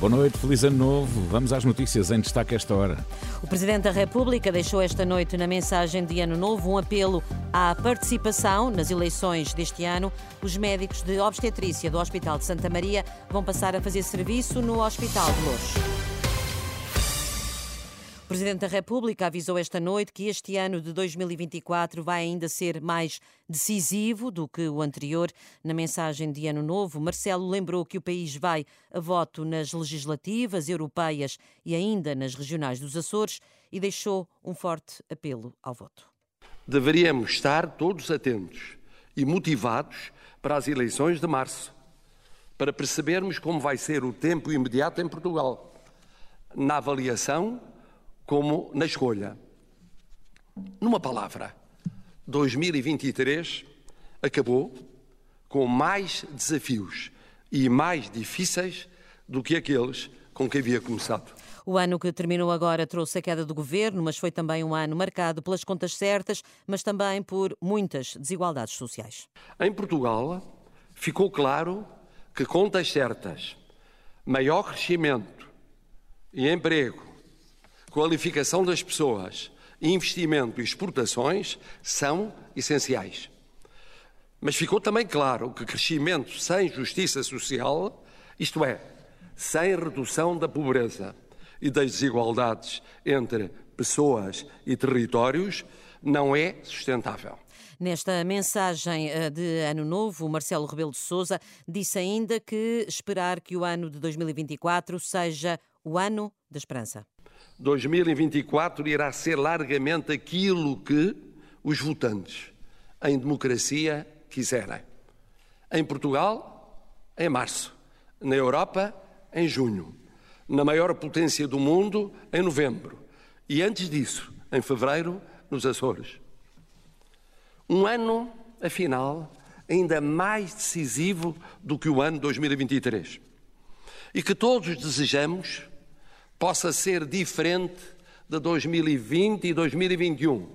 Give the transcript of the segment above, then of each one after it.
Boa noite, feliz ano novo. Vamos às notícias em destaque esta hora. O Presidente da República deixou esta noite na mensagem de Ano Novo um apelo à participação nas eleições deste ano. Os médicos de obstetrícia do Hospital de Santa Maria vão passar a fazer serviço no Hospital de Louros. O Presidente da República avisou esta noite que este ano de 2024 vai ainda ser mais decisivo do que o anterior. Na mensagem de Ano Novo, Marcelo lembrou que o país vai a voto nas legislativas, europeias e ainda nas regionais dos Açores e deixou um forte apelo ao voto. Deveríamos estar todos atentos e motivados para as eleições de março, para percebermos como vai ser o tempo imediato em Portugal, na avaliação como na escolha. Numa palavra, 2023 acabou com mais desafios e mais difíceis do que aqueles com que havia começado. O ano que terminou agora trouxe a queda do governo, mas foi também um ano marcado pelas contas certas, mas também por muitas desigualdades sociais. Em Portugal, ficou claro que contas certas, maior crescimento e emprego qualificação das pessoas, investimento e exportações são essenciais. Mas ficou também claro que crescimento sem justiça social, isto é, sem redução da pobreza e das desigualdades entre pessoas e territórios, não é sustentável. Nesta mensagem eh, de Ano Novo, Marcelo Rebelo de Sousa disse ainda que esperar que o ano de 2024 seja o ano da esperança. 2024 irá ser largamente aquilo que os votantes em democracia quiserem. Em Portugal, em março. Na Europa, em junho. Na maior potência do mundo, em novembro. E antes disso, em fevereiro, nos Açores. Um ano, afinal, ainda mais decisivo do que o ano 2023. E que todos desejamos possa ser diferente de 2020 e 2021,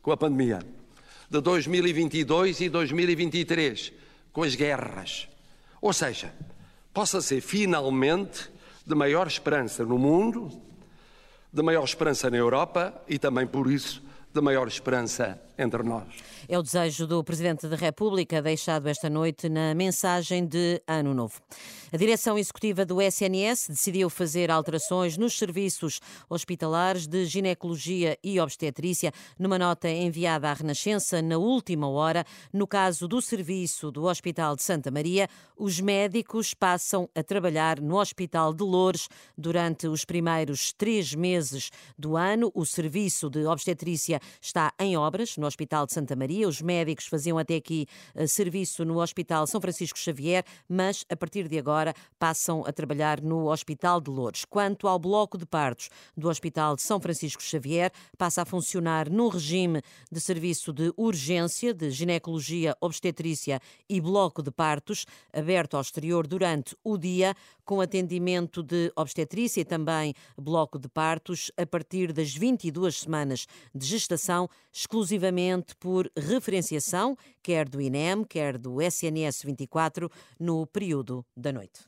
com a pandemia, de 2022 e 2023, com as guerras. Ou seja, possa ser finalmente de maior esperança no mundo, de maior esperança na Europa e também por isso de maior esperança entre nós. É o desejo do Presidente da República, deixado esta noite na mensagem de Ano Novo. A direção executiva do SNS decidiu fazer alterações nos serviços hospitalares de ginecologia e obstetrícia, numa nota enviada à Renascença na última hora. No caso do serviço do Hospital de Santa Maria, os médicos passam a trabalhar no Hospital de Loures durante os primeiros três meses do ano. O serviço de obstetrícia está em obras no Hospital de Santa Maria. Os médicos faziam até aqui uh, serviço no Hospital São Francisco Xavier, mas a partir de agora passam a trabalhar no Hospital de Lourdes. Quanto ao bloco de partos do Hospital de São Francisco Xavier, passa a funcionar no regime de serviço de urgência de ginecologia obstetrícia e bloco de partos, aberto ao exterior durante o dia, com atendimento de obstetrícia e também bloco de partos a partir das 22 semanas de gestação, exclusivamente por referenciação, quer do INEM, quer do SNS 24, no período da noite.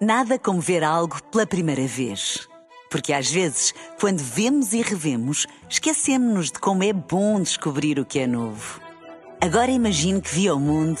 Nada como ver algo pela primeira vez. Porque às vezes, quando vemos e revemos, esquecemos-nos de como é bom descobrir o que é novo. Agora imagine que viu o mundo